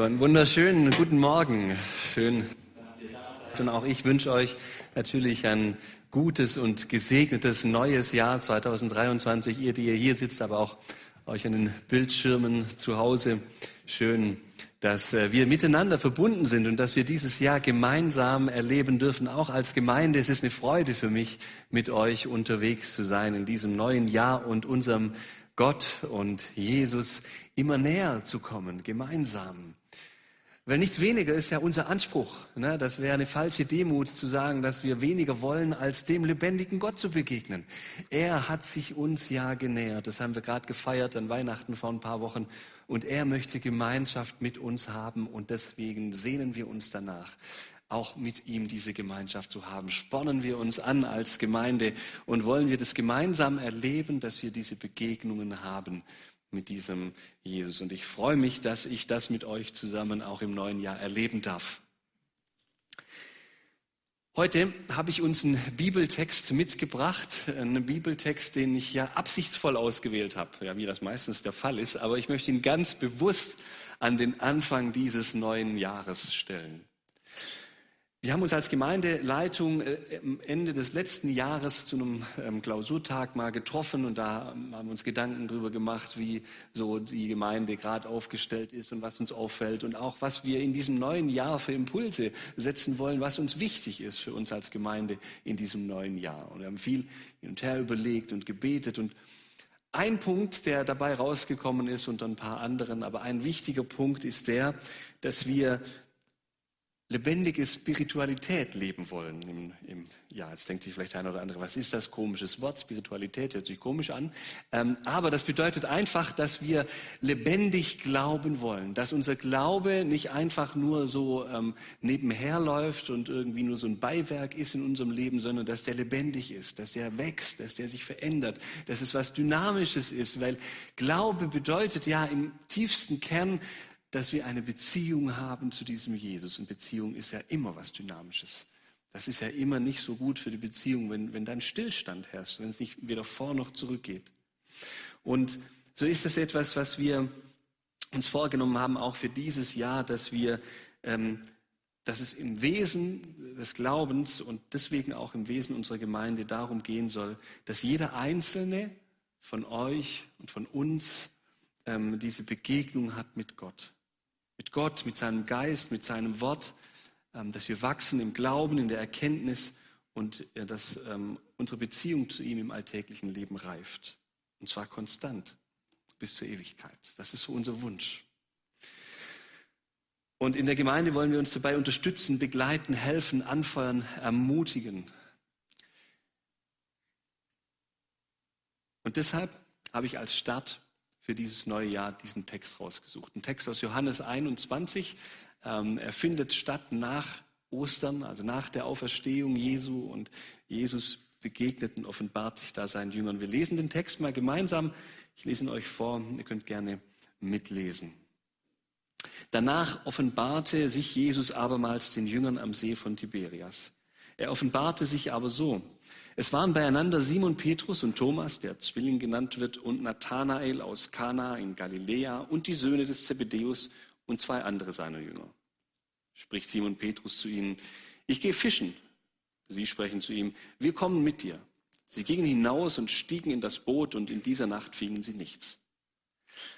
So, einen wunderschönen guten Morgen. Schön. Und auch ich wünsche euch natürlich ein gutes und gesegnetes neues Jahr 2023. Ihr, die ihr hier sitzt, aber auch euch an den Bildschirmen zu Hause. Schön, dass äh, wir miteinander verbunden sind und dass wir dieses Jahr gemeinsam erleben dürfen, auch als Gemeinde. Es ist eine Freude für mich, mit euch unterwegs zu sein in diesem neuen Jahr und unserem Gott und Jesus immer näher zu kommen, gemeinsam. Weil nichts weniger ist ja unser Anspruch. Ne? Das wäre eine falsche Demut zu sagen, dass wir weniger wollen, als dem lebendigen Gott zu begegnen. Er hat sich uns ja genähert. Das haben wir gerade gefeiert an Weihnachten vor ein paar Wochen. Und er möchte Gemeinschaft mit uns haben. Und deswegen sehnen wir uns danach, auch mit ihm diese Gemeinschaft zu haben. Spornen wir uns an als Gemeinde und wollen wir das gemeinsam erleben, dass wir diese Begegnungen haben mit diesem Jesus. Und ich freue mich, dass ich das mit euch zusammen auch im neuen Jahr erleben darf. Heute habe ich uns einen Bibeltext mitgebracht, einen Bibeltext, den ich ja absichtsvoll ausgewählt habe, ja, wie das meistens der Fall ist, aber ich möchte ihn ganz bewusst an den Anfang dieses neuen Jahres stellen. Wir haben uns als Gemeindeleitung äh, Ende des letzten Jahres zu einem ähm, Klausurtag mal getroffen und da haben wir uns Gedanken darüber gemacht, wie so die Gemeinde gerade aufgestellt ist und was uns auffällt und auch was wir in diesem neuen Jahr für Impulse setzen wollen, was uns wichtig ist für uns als Gemeinde in diesem neuen Jahr. Und wir haben viel hin und her überlegt und gebetet und ein Punkt, der dabei rausgekommen ist unter ein paar anderen, aber ein wichtiger Punkt ist der, dass wir lebendige Spiritualität leben wollen. Im, im, ja, jetzt denkt sich vielleicht einer oder andere, was ist das komisches Wort? Spiritualität hört sich komisch an. Ähm, aber das bedeutet einfach, dass wir lebendig glauben wollen, dass unser Glaube nicht einfach nur so ähm, nebenher läuft und irgendwie nur so ein Beiwerk ist in unserem Leben, sondern dass der lebendig ist, dass der wächst, dass der sich verändert, dass es was Dynamisches ist, weil Glaube bedeutet ja im tiefsten Kern dass wir eine Beziehung haben zu diesem Jesus. Und Beziehung ist ja immer was Dynamisches. Das ist ja immer nicht so gut für die Beziehung, wenn, wenn dann Stillstand herrscht, wenn es nicht weder vor noch zurück geht. Und so ist es etwas, was wir uns vorgenommen haben, auch für dieses Jahr, dass wir, ähm, dass es im Wesen des Glaubens und deswegen auch im Wesen unserer Gemeinde darum gehen soll, dass jeder Einzelne von euch und von uns ähm, diese Begegnung hat mit Gott mit Gott, mit seinem Geist, mit seinem Wort, ähm, dass wir wachsen im Glauben, in der Erkenntnis und dass ähm, unsere Beziehung zu ihm im alltäglichen Leben reift. Und zwar konstant bis zur Ewigkeit. Das ist so unser Wunsch. Und in der Gemeinde wollen wir uns dabei unterstützen, begleiten, helfen, anfeuern, ermutigen. Und deshalb habe ich als Start für dieses neue Jahr diesen Text rausgesucht. Ein Text aus Johannes 21. Ähm, er findet statt nach Ostern, also nach der Auferstehung Jesu und Jesus begegnet und offenbart sich da seinen Jüngern. Wir lesen den Text mal gemeinsam. Ich lese ihn euch vor. Ihr könnt gerne mitlesen. Danach offenbarte sich Jesus abermals den Jüngern am See von Tiberias. Er offenbarte sich aber so. Es waren beieinander Simon Petrus und Thomas, der Zwilling genannt wird, und Nathanael aus Kana in Galiläa und die Söhne des Zebedeus und zwei andere seiner Jünger. Spricht Simon Petrus zu ihnen, ich gehe fischen. Sie sprechen zu ihm, wir kommen mit dir. Sie gingen hinaus und stiegen in das Boot und in dieser Nacht fingen sie nichts.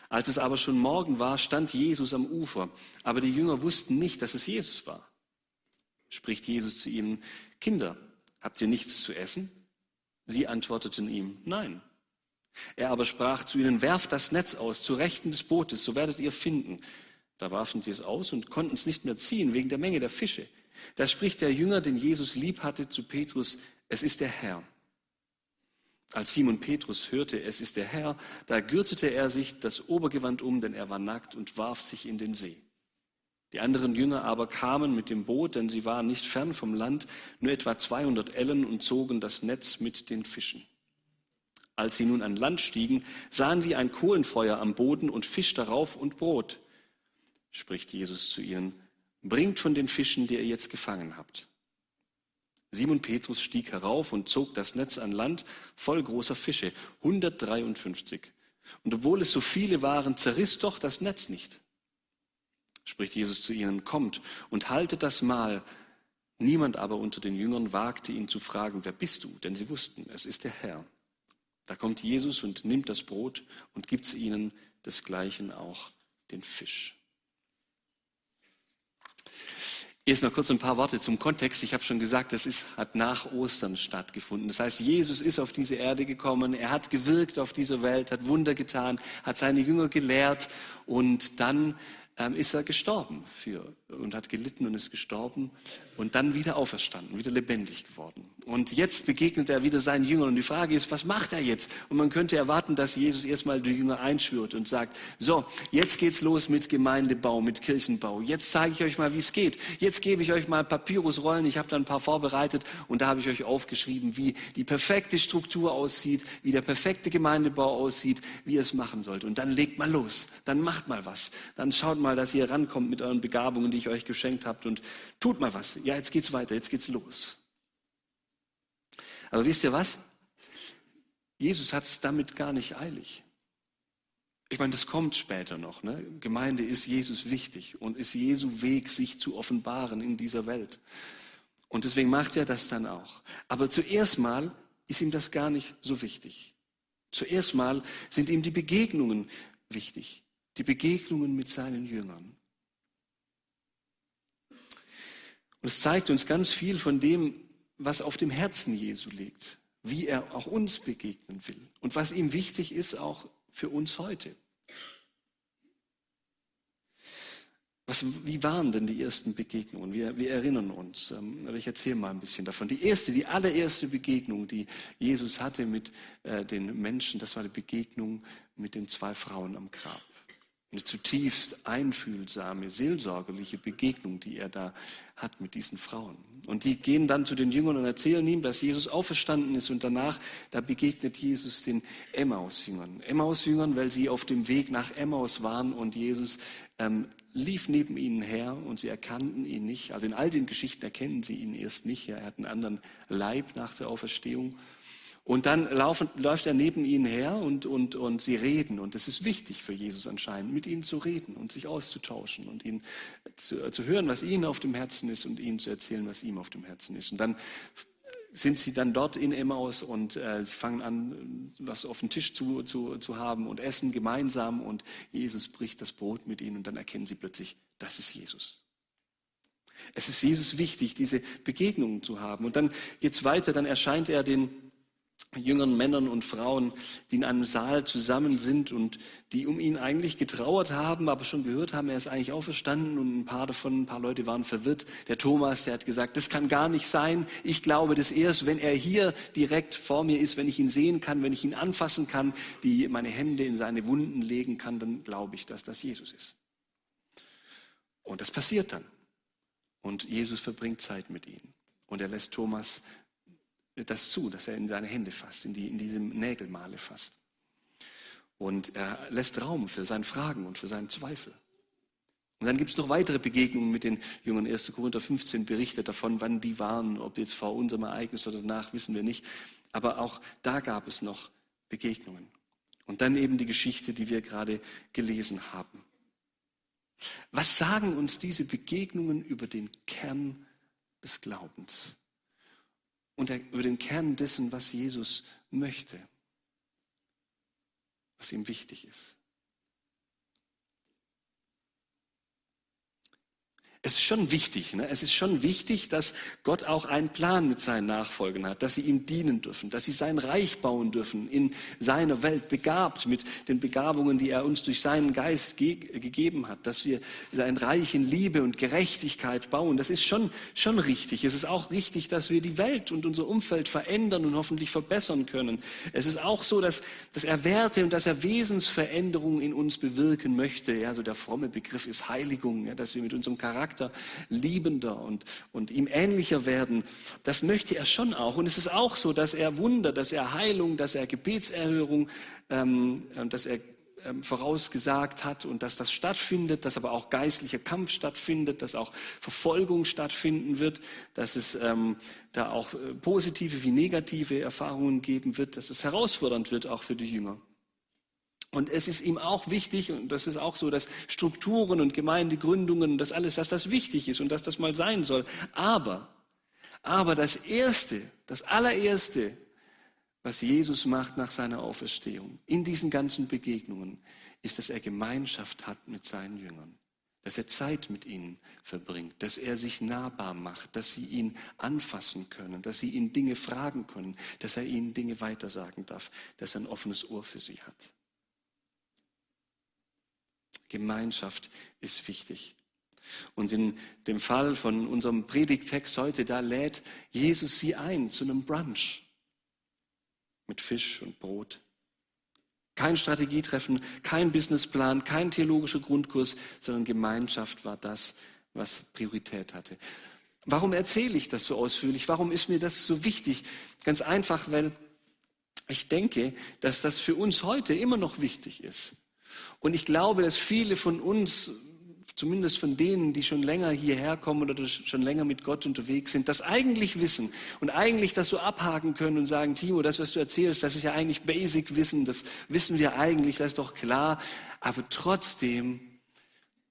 Als es aber schon Morgen war, stand Jesus am Ufer, aber die Jünger wussten nicht, dass es Jesus war. Spricht Jesus zu ihnen, Kinder, Habt ihr nichts zu essen? Sie antworteten ihm, nein. Er aber sprach zu ihnen, werft das Netz aus zu Rechten des Bootes, so werdet ihr finden. Da warfen sie es aus und konnten es nicht mehr ziehen wegen der Menge der Fische. Da spricht der Jünger, den Jesus lieb hatte, zu Petrus, es ist der Herr. Als Simon Petrus hörte, es ist der Herr, da gürtete er sich das Obergewand um, denn er war nackt und warf sich in den See. Die anderen Jünger aber kamen mit dem Boot, denn sie waren nicht fern vom Land, nur etwa 200 Ellen und zogen das Netz mit den Fischen. Als sie nun an Land stiegen, sahen sie ein Kohlenfeuer am Boden und Fisch darauf und Brot. Spricht Jesus zu ihnen, bringt von den Fischen, die ihr jetzt gefangen habt. Simon Petrus stieg herauf und zog das Netz an Land voll großer Fische, 153. Und obwohl es so viele waren, zerriss doch das Netz nicht. Spricht Jesus zu ihnen, kommt und haltet das Mahl. Niemand aber unter den Jüngern wagte ihn zu fragen, wer bist du? Denn sie wussten, es ist der Herr. Da kommt Jesus und nimmt das Brot und gibt es ihnen, desgleichen auch den Fisch. Erstmal kurz ein paar Worte zum Kontext. Ich habe schon gesagt, das ist, hat nach Ostern stattgefunden. Das heißt, Jesus ist auf diese Erde gekommen, er hat gewirkt auf dieser Welt, hat Wunder getan, hat seine Jünger gelehrt und dann ähm, ist er gestorben für, und hat gelitten und ist gestorben und dann wieder auferstanden, wieder lebendig geworden. Und jetzt begegnet er wieder seinen Jüngern und die Frage ist, was macht er jetzt? Und man könnte erwarten, dass Jesus erstmal die Jünger einschwört und sagt, so, jetzt geht's los mit Gemeindebau, mit Kirchenbau. Jetzt zeige ich euch mal, wie es geht. Jetzt gebe ich euch mal Papyrusrollen. Ich habe da ein paar vorbereitet und da habe ich euch aufgeschrieben, wie die perfekte Struktur aussieht, wie der perfekte Gemeindebau aussieht, wie ihr es machen sollt. Und dann legt mal los. Dann macht mal was. Dann schaut mal, dass ihr rankommt mit euren Begabungen, die ich euch geschenkt habt und tut mal was. Ja, jetzt geht's weiter. Jetzt geht's los. Aber wisst ihr was? Jesus hat es damit gar nicht eilig. Ich meine, das kommt später noch. Ne? Gemeinde ist Jesus wichtig und ist Jesu Weg, sich zu offenbaren in dieser Welt. Und deswegen macht er das dann auch. Aber zuerst mal ist ihm das gar nicht so wichtig. Zuerst mal sind ihm die Begegnungen wichtig. Die Begegnungen mit seinen Jüngern. Und es zeigt uns ganz viel von dem, was auf dem Herzen Jesu liegt, wie er auch uns begegnen will und was ihm wichtig ist auch für uns heute. Was, wie waren denn die ersten Begegnungen? Wir, wir erinnern uns. Ähm, ich erzähle mal ein bisschen davon. Die erste, die allererste Begegnung, die Jesus hatte mit äh, den Menschen, das war die Begegnung mit den zwei Frauen am Grab eine zutiefst einfühlsame, seelsorgerliche Begegnung, die er da hat mit diesen Frauen. Und die gehen dann zu den Jüngern und erzählen ihm, dass Jesus auferstanden ist. Und danach, da begegnet Jesus den Emmaus-Jüngern. Emmaus-Jüngern, weil sie auf dem Weg nach Emmaus waren und Jesus ähm, lief neben ihnen her und sie erkannten ihn nicht. Also in all den Geschichten erkennen sie ihn erst nicht. Er hat einen anderen Leib nach der Auferstehung. Und dann laufen, läuft er neben ihnen her und, und, und sie reden. Und es ist wichtig für Jesus anscheinend, mit ihnen zu reden und sich auszutauschen und ihnen zu, zu hören, was ihnen auf dem Herzen ist und ihnen zu erzählen, was ihm auf dem Herzen ist. Und dann sind sie dann dort in Emmaus und äh, sie fangen an, was auf dem Tisch zu, zu, zu haben und essen gemeinsam und Jesus bricht das Brot mit ihnen und dann erkennen sie plötzlich, das ist Jesus. Es ist Jesus wichtig, diese Begegnungen zu haben. Und dann geht es weiter, dann erscheint er den jüngeren Männern und Frauen, die in einem Saal zusammen sind und die um ihn eigentlich getrauert haben, aber schon gehört haben, er ist eigentlich auferstanden und ein paar davon, ein paar Leute waren verwirrt. Der Thomas, der hat gesagt, das kann gar nicht sein. Ich glaube das erst, wenn er hier direkt vor mir ist, wenn ich ihn sehen kann, wenn ich ihn anfassen kann, die meine Hände in seine Wunden legen kann, dann glaube ich, dass das Jesus ist. Und das passiert dann. Und Jesus verbringt Zeit mit ihnen. Und er lässt Thomas das zu, dass er in seine Hände fasst, in, die, in diese Nägelmale fasst. Und er lässt Raum für seine Fragen und für seinen Zweifel. Und dann gibt es noch weitere Begegnungen mit den Jüngern. 1. Korinther 15 berichtet davon, wann die waren, ob jetzt vor unserem Ereignis oder danach, wissen wir nicht. Aber auch da gab es noch Begegnungen. Und dann eben die Geschichte, die wir gerade gelesen haben. Was sagen uns diese Begegnungen über den Kern des Glaubens? Und über den Kern dessen, was Jesus möchte, was ihm wichtig ist. Es ist schon wichtig, ne? es ist schon wichtig, dass Gott auch einen Plan mit seinen Nachfolgern hat, dass sie ihm dienen dürfen, dass sie sein Reich bauen dürfen in seiner Welt, begabt mit den Begabungen, die er uns durch seinen Geist ge gegeben hat, dass wir ein Reich in Liebe und Gerechtigkeit bauen. Das ist schon, schon richtig. Es ist auch richtig, dass wir die Welt und unser Umfeld verändern und hoffentlich verbessern können. Es ist auch so, dass, dass er Werte und dass er Wesensveränderungen in uns bewirken möchte. Ja, so der fromme Begriff ist Heiligung, ja, dass wir mit unserem Charakter Charakter liebender und, und ihm ähnlicher werden. Das möchte er schon auch. Und es ist auch so, dass er Wunder, dass er Heilung, dass er Gebetserhörung, ähm, dass er ähm, vorausgesagt hat und dass das stattfindet, dass aber auch geistlicher Kampf stattfindet, dass auch Verfolgung stattfinden wird, dass es ähm, da auch äh, positive wie negative Erfahrungen geben wird, dass es herausfordernd wird auch für die Jünger. Und es ist ihm auch wichtig, und das ist auch so, dass Strukturen und Gemeindegründungen und das alles, dass das wichtig ist und dass das mal sein soll. Aber, aber das Erste, das allererste, was Jesus macht nach seiner Auferstehung, in diesen ganzen Begegnungen, ist, dass er Gemeinschaft hat mit seinen Jüngern dass er Zeit mit ihnen verbringt, dass er sich nahbar macht, dass sie ihn anfassen können, dass sie ihn Dinge fragen können, dass er ihnen Dinge weitersagen darf, dass er ein offenes Ohr für sie hat. Gemeinschaft ist wichtig. Und in dem Fall von unserem Predigtext heute, da lädt Jesus sie ein zu einem Brunch mit Fisch und Brot. Kein Strategietreffen, kein Businessplan, kein theologischer Grundkurs, sondern Gemeinschaft war das, was Priorität hatte. Warum erzähle ich das so ausführlich? Warum ist mir das so wichtig? Ganz einfach, weil ich denke, dass das für uns heute immer noch wichtig ist. Und ich glaube, dass viele von uns zumindest von denen, die schon länger hierher kommen oder schon länger mit Gott unterwegs sind, das eigentlich wissen und eigentlich das so abhaken können und sagen, Timo, das, was du erzählst, das ist ja eigentlich Basic Wissen, das wissen wir eigentlich, das ist doch klar. Aber trotzdem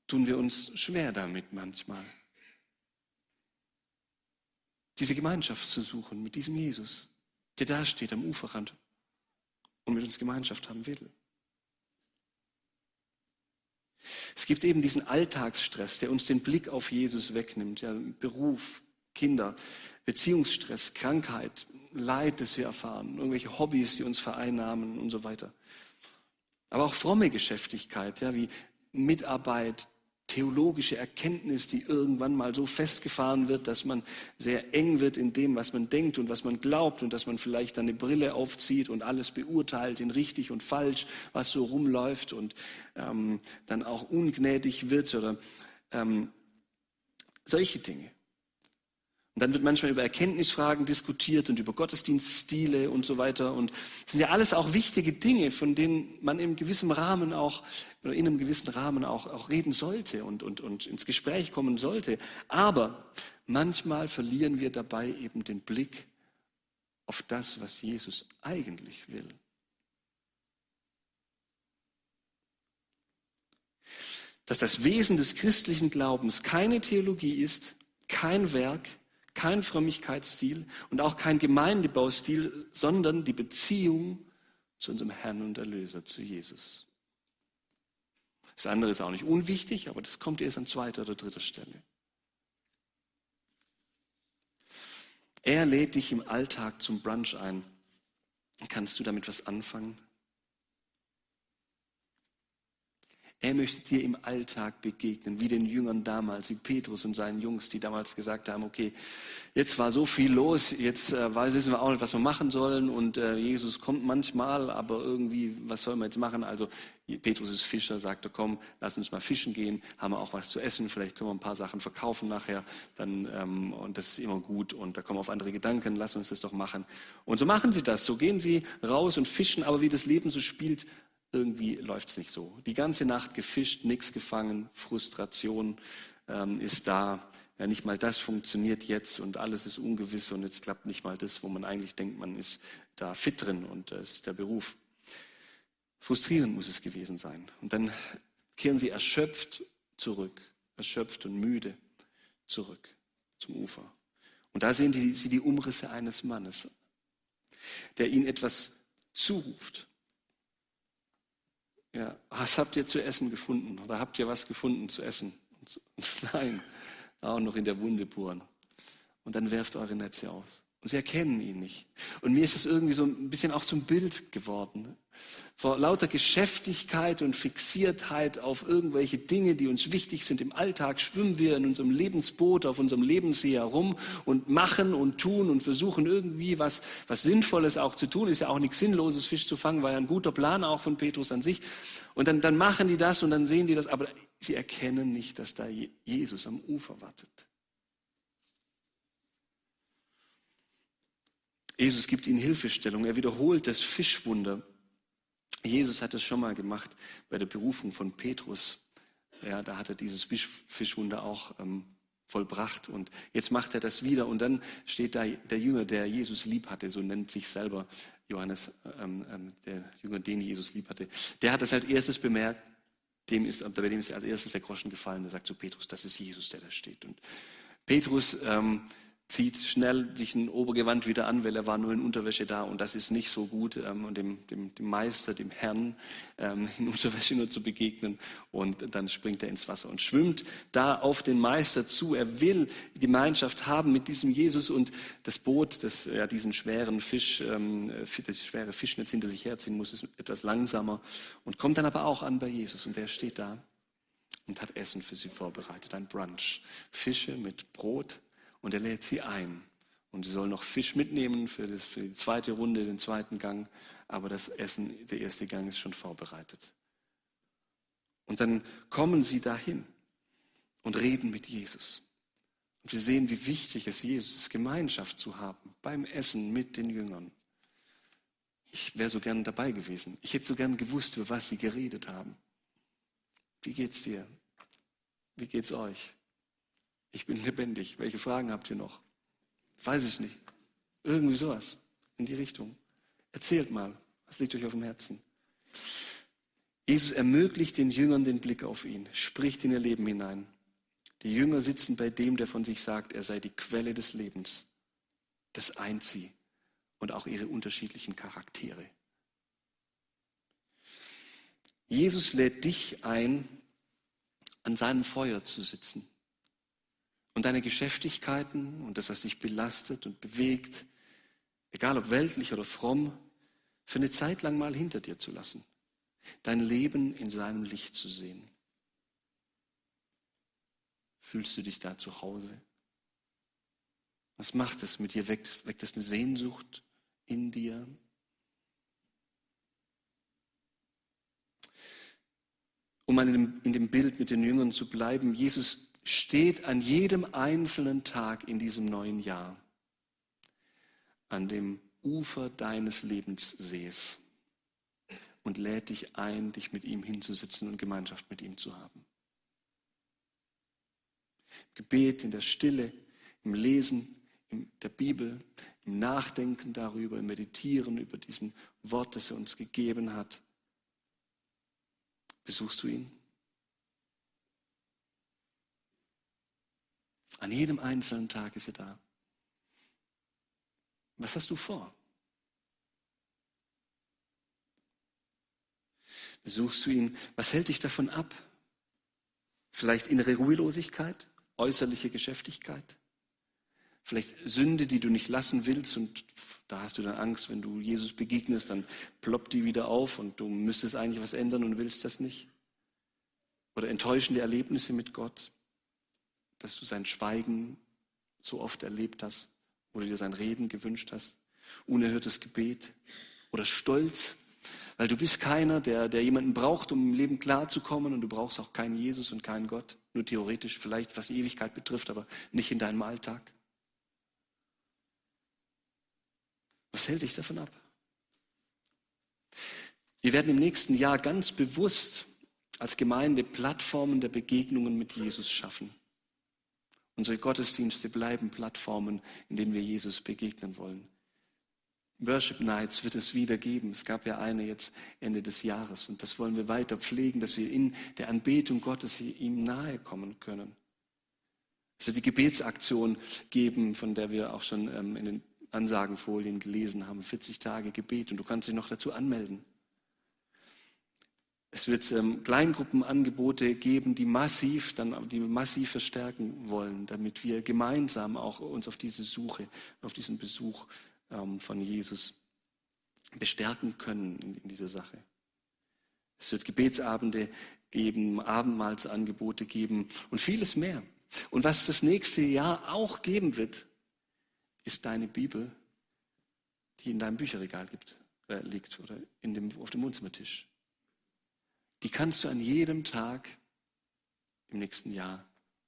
tun wir uns schwer damit manchmal. Diese Gemeinschaft zu suchen mit diesem Jesus, der da steht am Uferrand und mit uns Gemeinschaft haben will. Es gibt eben diesen Alltagsstress, der uns den Blick auf Jesus wegnimmt. Ja, Beruf, Kinder, Beziehungsstress, Krankheit, Leid, das wir erfahren, irgendwelche Hobbys, die uns vereinnahmen und so weiter. Aber auch fromme Geschäftigkeit, ja, wie Mitarbeit, theologische Erkenntnis, die irgendwann mal so festgefahren wird, dass man sehr eng wird in dem, was man denkt und was man glaubt und dass man vielleicht eine Brille aufzieht und alles beurteilt in richtig und falsch, was so rumläuft und ähm, dann auch ungnädig wird oder ähm, solche Dinge. Und dann wird manchmal über Erkenntnisfragen diskutiert und über Gottesdienststile und so weiter. Und das sind ja alles auch wichtige Dinge, von denen man in gewissem Rahmen auch, oder in einem gewissen Rahmen auch, auch reden sollte und, und, und ins Gespräch kommen sollte. Aber manchmal verlieren wir dabei eben den Blick auf das, was Jesus eigentlich will. Dass das Wesen des christlichen Glaubens keine Theologie ist, kein Werk, kein Frömmigkeitsstil und auch kein Gemeindebaustil, sondern die Beziehung zu unserem Herrn und Erlöser, zu Jesus. Das andere ist auch nicht unwichtig, aber das kommt erst an zweiter oder dritter Stelle. Er lädt dich im Alltag zum Brunch ein. Kannst du damit was anfangen? Er möchte dir im Alltag begegnen, wie den Jüngern damals, wie Petrus und seinen Jungs, die damals gesagt haben, okay, jetzt war so viel los, jetzt äh, wissen wir auch nicht, was wir machen sollen und äh, Jesus kommt manchmal, aber irgendwie, was sollen wir jetzt machen? Also Petrus ist Fischer, sagte, komm, lass uns mal fischen gehen, haben wir auch was zu essen, vielleicht können wir ein paar Sachen verkaufen nachher, dann, ähm, und das ist immer gut und da kommen wir auf andere Gedanken, lass uns das doch machen. Und so machen sie das, so gehen sie raus und fischen, aber wie das Leben so spielt, irgendwie läuft es nicht so. Die ganze Nacht gefischt, nichts gefangen, Frustration ähm, ist da. Ja, nicht mal das funktioniert jetzt und alles ist ungewiss und jetzt klappt nicht mal das, wo man eigentlich denkt, man ist da fit drin und das ist der Beruf. Frustrierend muss es gewesen sein. Und dann kehren sie erschöpft zurück, erschöpft und müde zurück zum Ufer. Und da sehen sie die Umrisse eines Mannes, der ihnen etwas zuruft. Ja, was habt ihr zu essen gefunden? Oder habt ihr was gefunden zu essen? Nein, auch noch in der Wunde bohren. Und dann werft eure Netze aus. Und sie erkennen ihn nicht. Und mir ist es irgendwie so ein bisschen auch zum Bild geworden. Vor lauter Geschäftigkeit und Fixiertheit auf irgendwelche Dinge, die uns wichtig sind im Alltag, schwimmen wir in unserem Lebensboot, auf unserem Lebenssee herum und machen und tun und versuchen irgendwie was, was Sinnvolles auch zu tun. Ist ja auch nichts Sinnloses, Fisch zu fangen, war ja ein guter Plan auch von Petrus an sich. Und dann, dann machen die das und dann sehen die das, aber sie erkennen nicht, dass da Jesus am Ufer wartet. Jesus gibt ihnen Hilfestellung. Er wiederholt das Fischwunder. Jesus hat es schon mal gemacht bei der Berufung von Petrus. Ja, da hat er dieses Fischwunder auch ähm, vollbracht und jetzt macht er das wieder und dann steht da der Jünger, der Jesus lieb hatte, so nennt sich selber Johannes, ähm, ähm, der Jünger, den Jesus lieb hatte, der hat das als erstes bemerkt, dem ist, bei dem ist als erstes der Groschen gefallen, der sagt zu Petrus, das ist Jesus, der da steht und Petrus ähm, zieht schnell sich ein Obergewand wieder an, weil er war nur in Unterwäsche da und das ist nicht so gut, ähm, dem, dem, dem, Meister, dem Herrn ähm, in Unterwäsche nur zu begegnen und dann springt er ins Wasser und schwimmt da auf den Meister zu. Er will Gemeinschaft haben mit diesem Jesus und das Boot, das ja diesen schweren Fisch, ähm, das schwere Fischnetz hinter sich herziehen muss, ist etwas langsamer und kommt dann aber auch an bei Jesus und wer steht da? Und hat Essen für sie vorbereitet, ein Brunch. Fische mit Brot und er lädt sie ein. Und sie sollen noch Fisch mitnehmen für, das, für die zweite Runde, den zweiten Gang. Aber das Essen, der erste Gang ist schon vorbereitet. Und dann kommen sie dahin und reden mit Jesus. Und wir sehen, wie wichtig es Jesus ist, Gemeinschaft zu haben beim Essen mit den Jüngern. Ich wäre so gern dabei gewesen. Ich hätte so gern gewusst, über was sie geredet haben. Wie geht's dir? Wie geht's euch? Ich bin lebendig. Welche Fragen habt ihr noch? Weiß ich nicht. Irgendwie sowas in die Richtung. Erzählt mal, was liegt euch auf dem Herzen? Jesus ermöglicht den Jüngern den Blick auf ihn, spricht in ihr Leben hinein. Die Jünger sitzen bei dem, der von sich sagt, er sei die Quelle des Lebens. Das eint sie und auch ihre unterschiedlichen Charaktere. Jesus lädt dich ein, an seinem Feuer zu sitzen und deine Geschäftigkeiten und das, was dich belastet und bewegt, egal ob weltlich oder fromm, für eine Zeit lang mal hinter dir zu lassen. Dein Leben in seinem Licht zu sehen. Fühlst du dich da zu Hause? Was macht es mit dir? Weckt, weckt es eine Sehnsucht in dir? Um in dem, in dem Bild mit den Jüngern zu bleiben, Jesus steht an jedem einzelnen Tag in diesem neuen Jahr an dem Ufer deines Lebenssees und lädt dich ein, dich mit ihm hinzusitzen und Gemeinschaft mit ihm zu haben. Im Gebet, in der Stille, im Lesen in der Bibel, im Nachdenken darüber, im Meditieren über diesen Wort, das er uns gegeben hat. Besuchst du ihn? An jedem einzelnen Tag ist er da. Was hast du vor? Besuchst du ihn? Was hält dich davon ab? Vielleicht innere Ruhelosigkeit, äußerliche Geschäftigkeit? Vielleicht Sünde, die du nicht lassen willst und da hast du dann Angst, wenn du Jesus begegnest, dann ploppt die wieder auf und du müsstest eigentlich was ändern und willst das nicht? Oder enttäuschende Erlebnisse mit Gott? Dass du sein Schweigen so oft erlebt hast oder dir sein Reden gewünscht hast, unerhörtes Gebet oder Stolz, weil du bist keiner, der, der jemanden braucht, um im Leben klarzukommen und du brauchst auch keinen Jesus und keinen Gott, nur theoretisch vielleicht, was die Ewigkeit betrifft, aber nicht in deinem Alltag. Was hält dich davon ab? Wir werden im nächsten Jahr ganz bewusst als Gemeinde Plattformen der Begegnungen mit Jesus schaffen. Unsere Gottesdienste bleiben Plattformen, in denen wir Jesus begegnen wollen. Worship Nights wird es wieder geben. Es gab ja eine jetzt Ende des Jahres und das wollen wir weiter pflegen, dass wir in der Anbetung Gottes ihm nahe kommen können. Es wird die Gebetsaktion geben, von der wir auch schon ähm, in den Ansagenfolien gelesen haben. 40 Tage Gebet und du kannst dich noch dazu anmelden. Es wird ähm, Kleingruppenangebote geben, die massiv, dann, die massiv verstärken wollen, damit wir gemeinsam auch uns auf diese Suche, auf diesen Besuch ähm, von Jesus bestärken können in, in dieser Sache. Es wird Gebetsabende geben, Abendmahlsangebote geben und vieles mehr. Und was das nächste Jahr auch geben wird, ist deine Bibel, die in deinem Bücherregal gibt, äh, liegt oder in dem, auf dem Wohnzimmertisch die kannst du an jedem Tag im nächsten Jahr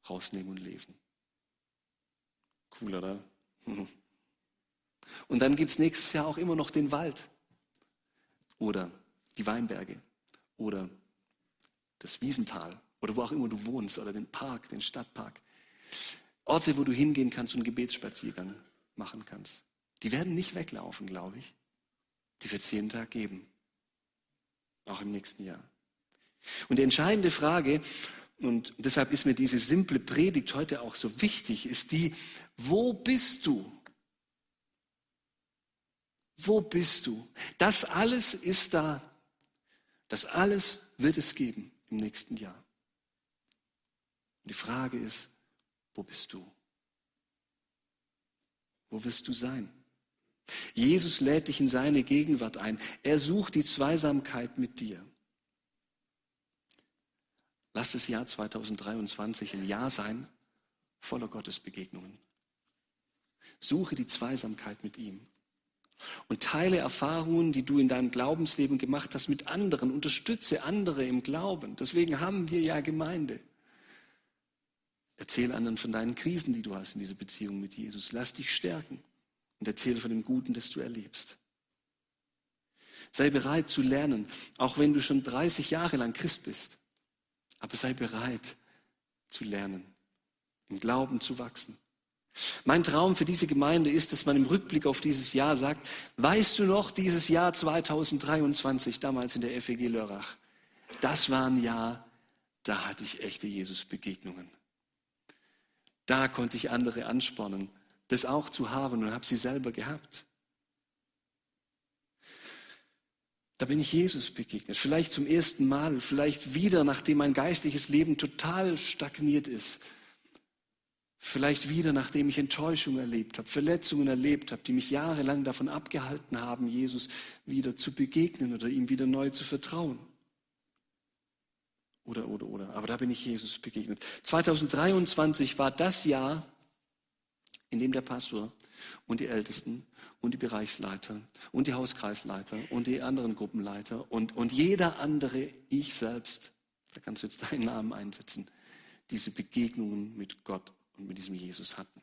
rausnehmen und lesen. Cool, oder? Und dann gibt es nächstes Jahr auch immer noch den Wald oder die Weinberge oder das Wiesental oder wo auch immer du wohnst oder den Park, den Stadtpark. Orte, wo du hingehen kannst und einen Gebetsspaziergang machen kannst. Die werden nicht weglaufen, glaube ich. Die wird es jeden Tag geben. Auch im nächsten Jahr. Und die entscheidende Frage, und deshalb ist mir diese simple Predigt heute auch so wichtig, ist die, wo bist du? Wo bist du? Das alles ist da. Das alles wird es geben im nächsten Jahr. Und die Frage ist, wo bist du? Wo wirst du sein? Jesus lädt dich in seine Gegenwart ein. Er sucht die Zweisamkeit mit dir. Lass das Jahr 2023 ein Jahr sein voller Gottesbegegnungen. Suche die Zweisamkeit mit ihm und teile Erfahrungen, die du in deinem Glaubensleben gemacht hast, mit anderen. Unterstütze andere im Glauben. Deswegen haben wir ja Gemeinde. Erzähl anderen von deinen Krisen, die du hast in dieser Beziehung mit Jesus. Lass dich stärken und erzähle von dem Guten, das du erlebst. Sei bereit zu lernen, auch wenn du schon 30 Jahre lang Christ bist. Aber sei bereit zu lernen, im Glauben zu wachsen. Mein Traum für diese Gemeinde ist, dass man im Rückblick auf dieses Jahr sagt, weißt du noch, dieses Jahr 2023, damals in der FEG Lörrach, das war ein Jahr, da hatte ich echte Jesus-Begegnungen. Da konnte ich andere anspornen, das auch zu haben und habe sie selber gehabt. Da bin ich Jesus begegnet, vielleicht zum ersten Mal, vielleicht wieder, nachdem mein geistliches Leben total stagniert ist. Vielleicht wieder, nachdem ich Enttäuschung erlebt habe, Verletzungen erlebt habe, die mich jahrelang davon abgehalten haben, Jesus wieder zu begegnen oder ihm wieder neu zu vertrauen. Oder, oder, oder. Aber da bin ich Jesus begegnet. 2023 war das Jahr, in dem der Pastor und die Ältesten und die Bereichsleiter und die Hauskreisleiter und die anderen Gruppenleiter und, und jeder andere, ich selbst, da kannst du jetzt deinen Namen einsetzen, diese Begegnungen mit Gott und mit diesem Jesus hatten.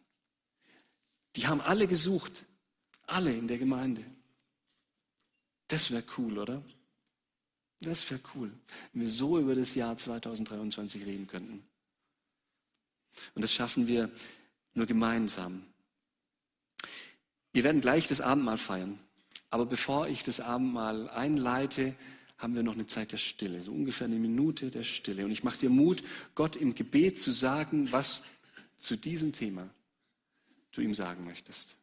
Die haben alle gesucht, alle in der Gemeinde. Das wäre cool, oder? Das wäre cool, wenn wir so über das Jahr 2023 reden könnten. Und das schaffen wir nur gemeinsam. Wir werden gleich das Abendmahl feiern. Aber bevor ich das Abendmahl einleite, haben wir noch eine Zeit der Stille, so ungefähr eine Minute der Stille. Und ich mache dir Mut, Gott im Gebet zu sagen, was zu diesem Thema du ihm sagen möchtest.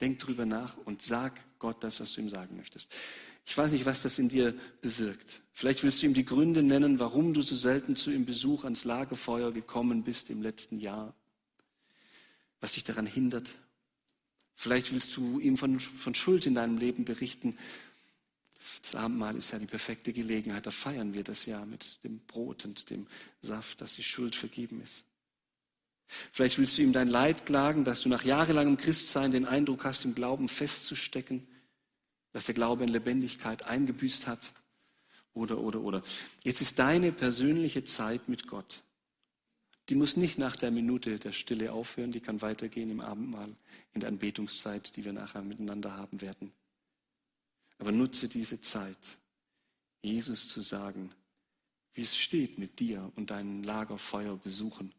Denk drüber nach und sag Gott das, was du ihm sagen möchtest. Ich weiß nicht, was das in dir bewirkt. Vielleicht willst du ihm die Gründe nennen, warum du so selten zu ihm Besuch ans Lagerfeuer gekommen bist im letzten Jahr. Was dich daran hindert. Vielleicht willst du ihm von, von Schuld in deinem Leben berichten. Das Abendmahl ist ja die perfekte Gelegenheit. Da feiern wir das ja mit dem Brot und dem Saft, dass die Schuld vergeben ist. Vielleicht willst du ihm dein Leid klagen, dass du nach jahrelangem Christsein den Eindruck hast, im Glauben festzustecken dass der Glaube in Lebendigkeit eingebüßt hat. Oder, oder, oder. Jetzt ist deine persönliche Zeit mit Gott. Die muss nicht nach der Minute der Stille aufhören, die kann weitergehen im Abendmahl, in der Anbetungszeit, die wir nachher miteinander haben werden. Aber nutze diese Zeit, Jesus zu sagen, wie es steht mit dir und deinen Lagerfeuer besuchen,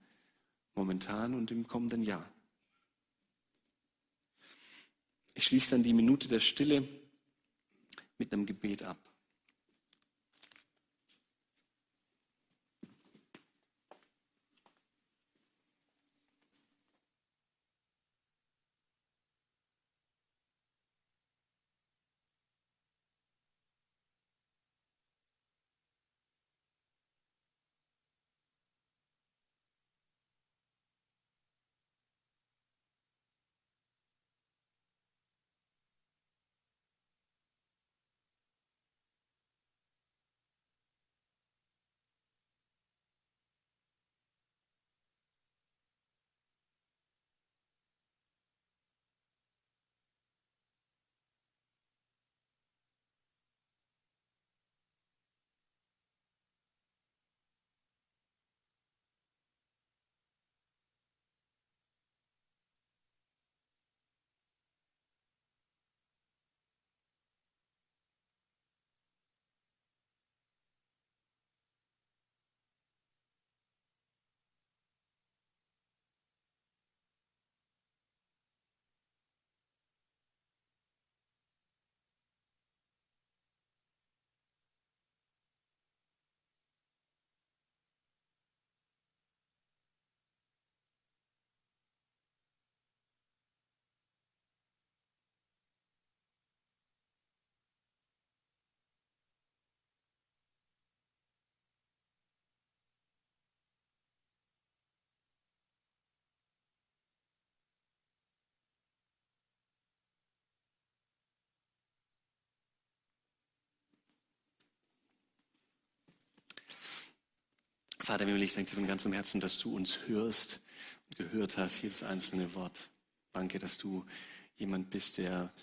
momentan und im kommenden Jahr. Ich schließe dann die Minute der Stille mit einem Gebet ab. Vater, ich danke dir von ganzem Herzen, dass du uns hörst und gehört hast, jedes einzelne Wort. Danke, dass du jemand bist, der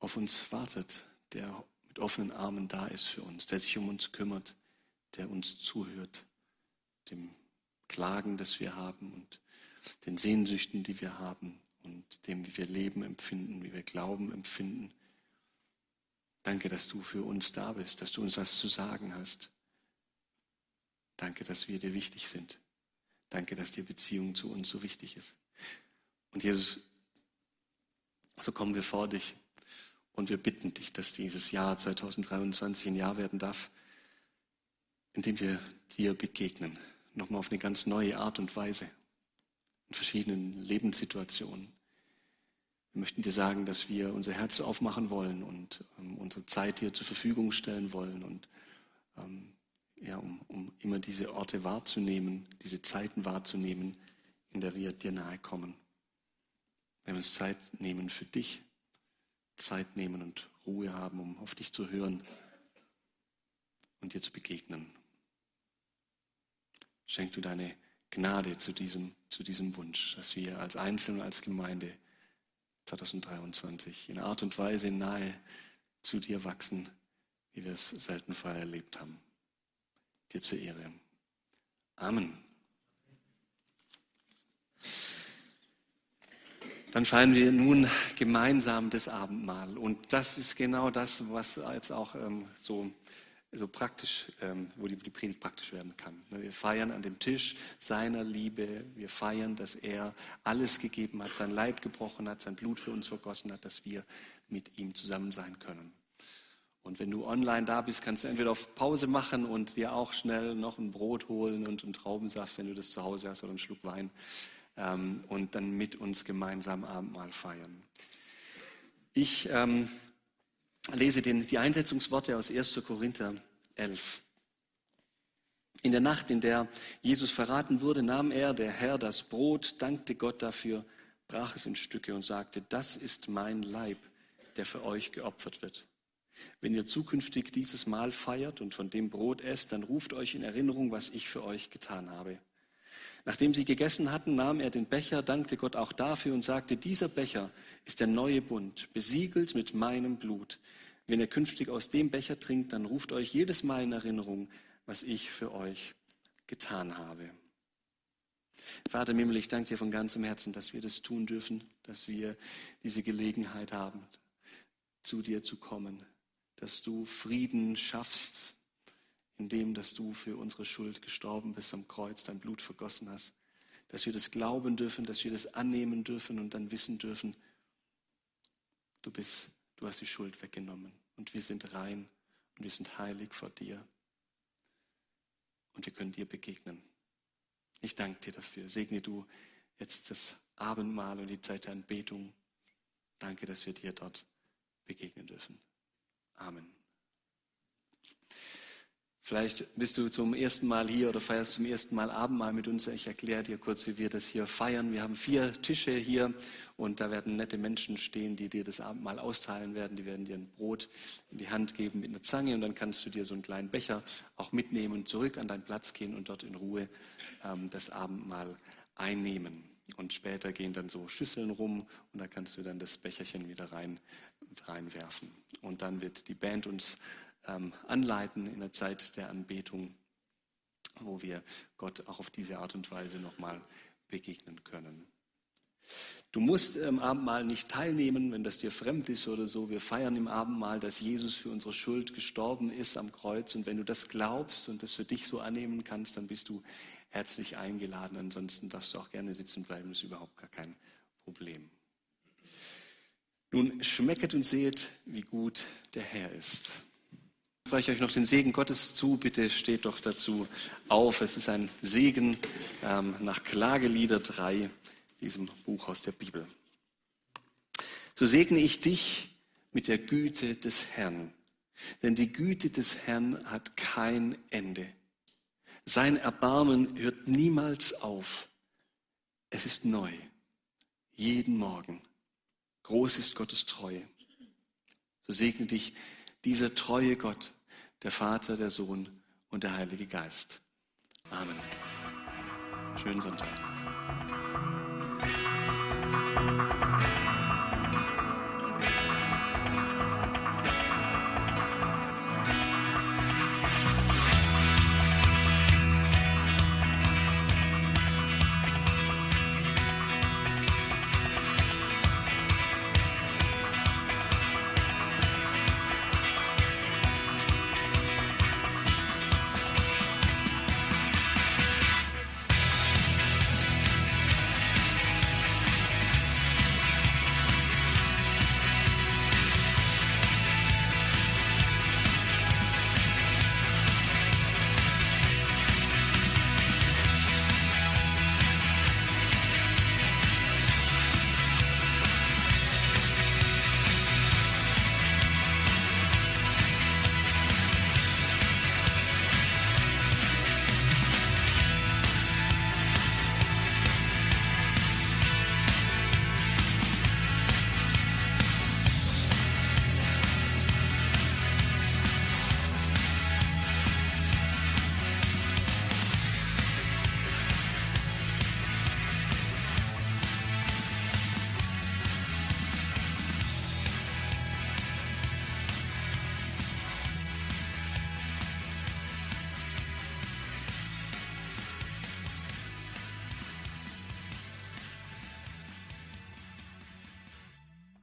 auf uns wartet, der mit offenen Armen da ist für uns, der sich um uns kümmert, der uns zuhört, dem Klagen, das wir haben und den Sehnsüchten, die wir haben und dem, wie wir Leben empfinden, wie wir Glauben empfinden. Danke, dass du für uns da bist, dass du uns was zu sagen hast. Danke, dass wir dir wichtig sind. Danke, dass die Beziehung zu uns so wichtig ist. Und Jesus, so kommen wir vor dich und wir bitten dich, dass dieses Jahr 2023 ein Jahr werden darf, in dem wir dir begegnen. Nochmal auf eine ganz neue Art und Weise. In verschiedenen Lebenssituationen. Wir möchten dir sagen, dass wir unser Herz aufmachen wollen und ähm, unsere Zeit dir zur Verfügung stellen wollen und ähm, ja, um, um immer diese Orte wahrzunehmen, diese Zeiten wahrzunehmen, in der wir dir nahe kommen. Wenn wir uns Zeit nehmen für dich, Zeit nehmen und Ruhe haben, um auf dich zu hören und dir zu begegnen. Schenk du deine Gnade zu diesem, zu diesem Wunsch, dass wir als Einzelne, als Gemeinde 2023 in Art und Weise nahe zu dir wachsen, wie wir es selten vorher erlebt haben dir zur Ehre. Amen. Dann feiern wir nun gemeinsam das Abendmahl. Und das ist genau das, was jetzt auch ähm, so, so praktisch, ähm, wo die, die Predigt praktisch werden kann. Wir feiern an dem Tisch seiner Liebe. Wir feiern, dass er alles gegeben hat, sein Leib gebrochen hat, sein Blut für uns vergossen hat, dass wir mit ihm zusammen sein können. Und wenn du online da bist, kannst du entweder auf Pause machen und dir auch schnell noch ein Brot holen und einen Traubensaft, wenn du das zu Hause hast, oder einen Schluck Wein ähm, und dann mit uns gemeinsam Abendmahl feiern. Ich ähm, lese den, die Einsetzungsworte aus 1. Korinther 11. In der Nacht, in der Jesus verraten wurde, nahm er, der Herr, das Brot, dankte Gott dafür, brach es in Stücke und sagte, das ist mein Leib, der für euch geopfert wird. Wenn ihr zukünftig dieses Mahl feiert und von dem Brot esst, dann ruft euch in Erinnerung, was ich für euch getan habe. Nachdem sie gegessen hatten, nahm er den Becher, dankte Gott auch dafür und sagte, dieser Becher ist der neue Bund, besiegelt mit meinem Blut. Wenn ihr künftig aus dem Becher trinkt, dann ruft euch jedes Mal in Erinnerung, was ich für euch getan habe. Vater Mimmel, ich danke dir von ganzem Herzen, dass wir das tun dürfen, dass wir diese Gelegenheit haben, zu dir zu kommen, dass du Frieden schaffst, indem dass du für unsere Schuld gestorben bist am Kreuz, dein Blut vergossen hast. Dass wir das glauben dürfen, dass wir das annehmen dürfen und dann wissen dürfen, du bist, du hast die Schuld weggenommen und wir sind rein und wir sind heilig vor dir. Und wir können dir begegnen. Ich danke dir dafür. Segne du jetzt das Abendmahl und die Zeit der Anbetung. Danke, dass wir dir dort begegnen dürfen. Amen. Vielleicht bist du zum ersten Mal hier oder feierst zum ersten Mal Abendmahl mit uns. Ich erkläre dir kurz, wie wir das hier feiern. Wir haben vier Tische hier und da werden nette Menschen stehen, die dir das Abendmahl austeilen werden. Die werden dir ein Brot in die Hand geben mit einer Zange und dann kannst du dir so einen kleinen Becher auch mitnehmen und zurück an deinen Platz gehen und dort in Ruhe ähm, das Abendmahl einnehmen. Und später gehen dann so Schüsseln rum und da kannst du dann das Becherchen wieder rein, reinwerfen. Und dann wird die Band uns ähm, anleiten in der Zeit der Anbetung, wo wir Gott auch auf diese Art und Weise nochmal begegnen können. Du musst im Abendmahl nicht teilnehmen, wenn das dir fremd ist oder so. Wir feiern im Abendmahl, dass Jesus für unsere Schuld gestorben ist am Kreuz. Und wenn du das glaubst und das für dich so annehmen kannst, dann bist du herzlich eingeladen. Ansonsten darfst du auch gerne sitzen bleiben, das ist überhaupt gar kein Problem. Nun schmecket und seht, wie gut der Herr ist. Ich spreche euch noch den Segen Gottes zu. Bitte steht doch dazu auf. Es ist ein Segen ähm, nach Klagelieder 3, diesem Buch aus der Bibel. So segne ich dich mit der Güte des Herrn. Denn die Güte des Herrn hat kein Ende. Sein Erbarmen hört niemals auf. Es ist neu. Jeden Morgen. Groß ist Gottes Treue. So segne dich dieser treue Gott, der Vater, der Sohn und der Heilige Geist. Amen. Schönen Sonntag.